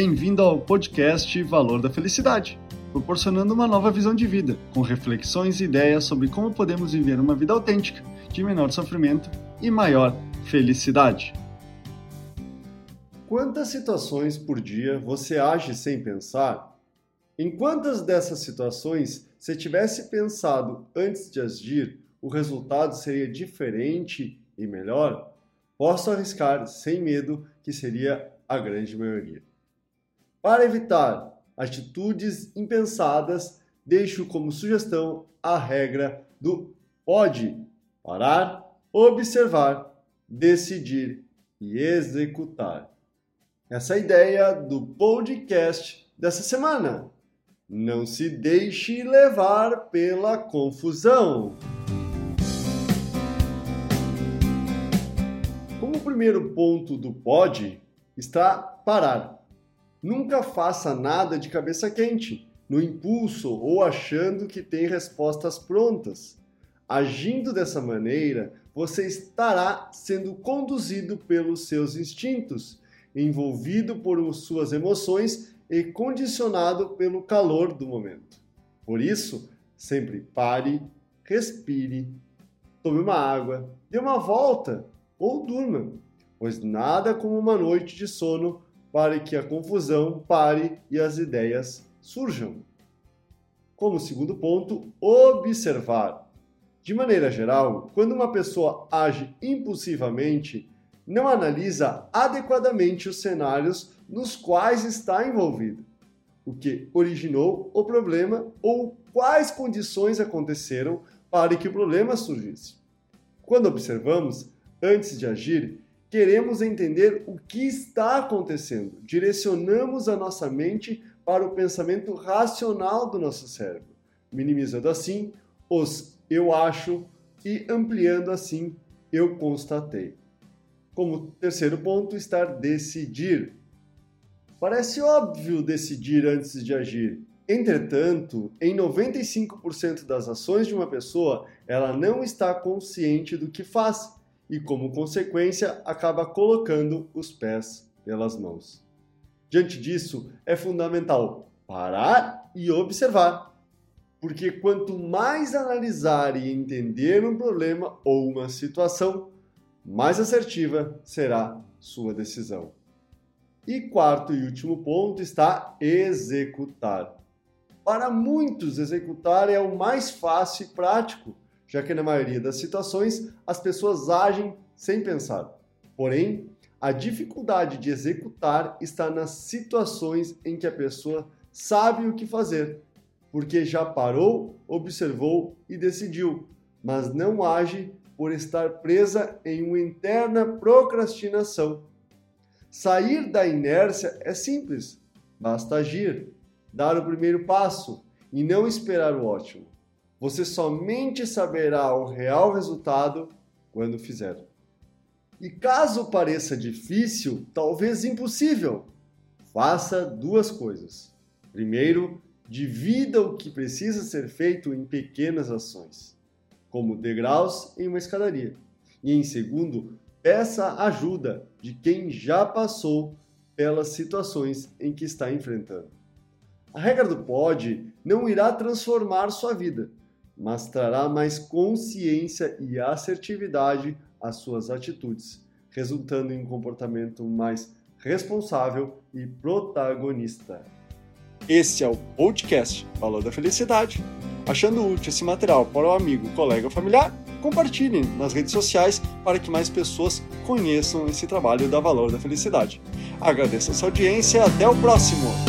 Bem-vindo ao podcast Valor da Felicidade, proporcionando uma nova visão de vida, com reflexões e ideias sobre como podemos viver uma vida autêntica, de menor sofrimento e maior felicidade. Quantas situações por dia você age sem pensar? Em quantas dessas situações, se tivesse pensado antes de agir, o resultado seria diferente e melhor? Posso arriscar sem medo que seria a grande maioria. Para evitar atitudes impensadas, deixo como sugestão a regra do pode parar, observar, decidir e executar. Essa é a ideia do podcast dessa semana. Não se deixe levar pela confusão. Como primeiro ponto do pode está parar. Nunca faça nada de cabeça quente, no impulso ou achando que tem respostas prontas. Agindo dessa maneira, você estará sendo conduzido pelos seus instintos, envolvido por suas emoções e condicionado pelo calor do momento. Por isso, sempre pare, respire, tome uma água, dê uma volta ou durma, pois nada como uma noite de sono para que a confusão pare e as ideias surjam. Como segundo ponto, observar. De maneira geral, quando uma pessoa age impulsivamente, não analisa adequadamente os cenários nos quais está envolvido, o que originou o problema ou quais condições aconteceram para que o problema surgisse. Quando observamos, antes de agir, queremos entender o que está acontecendo, direcionamos a nossa mente para o pensamento racional do nosso cérebro, minimizando assim os eu acho e ampliando assim eu constatei. Como terceiro ponto, estar decidir. Parece óbvio decidir antes de agir. Entretanto, em 95% das ações de uma pessoa, ela não está consciente do que faz e, como consequência, acaba colocando os pés pelas mãos. Diante disso, é fundamental parar e observar, porque quanto mais analisar e entender um problema ou uma situação, mais assertiva será sua decisão. E quarto e último ponto está executar. Para muitos, executar é o mais fácil e prático, já que na maioria das situações as pessoas agem sem pensar. Porém, a dificuldade de executar está nas situações em que a pessoa sabe o que fazer, porque já parou, observou e decidiu, mas não age por estar presa em uma interna procrastinação. Sair da inércia é simples, basta agir, dar o primeiro passo e não esperar o ótimo. Você somente saberá o real resultado quando fizer. E caso pareça difícil, talvez impossível, faça duas coisas. Primeiro, divida o que precisa ser feito em pequenas ações, como degraus em uma escadaria. E em segundo, peça ajuda de quem já passou pelas situações em que está enfrentando. A regra do pode não irá transformar sua vida, mas trará mais consciência e assertividade às suas atitudes, resultando em um comportamento mais responsável e protagonista. Esse é o podcast Valor da Felicidade. Achando útil esse material para o amigo, colega ou familiar, compartilhem nas redes sociais para que mais pessoas conheçam esse trabalho da Valor da Felicidade. Agradeço a sua audiência e até o próximo!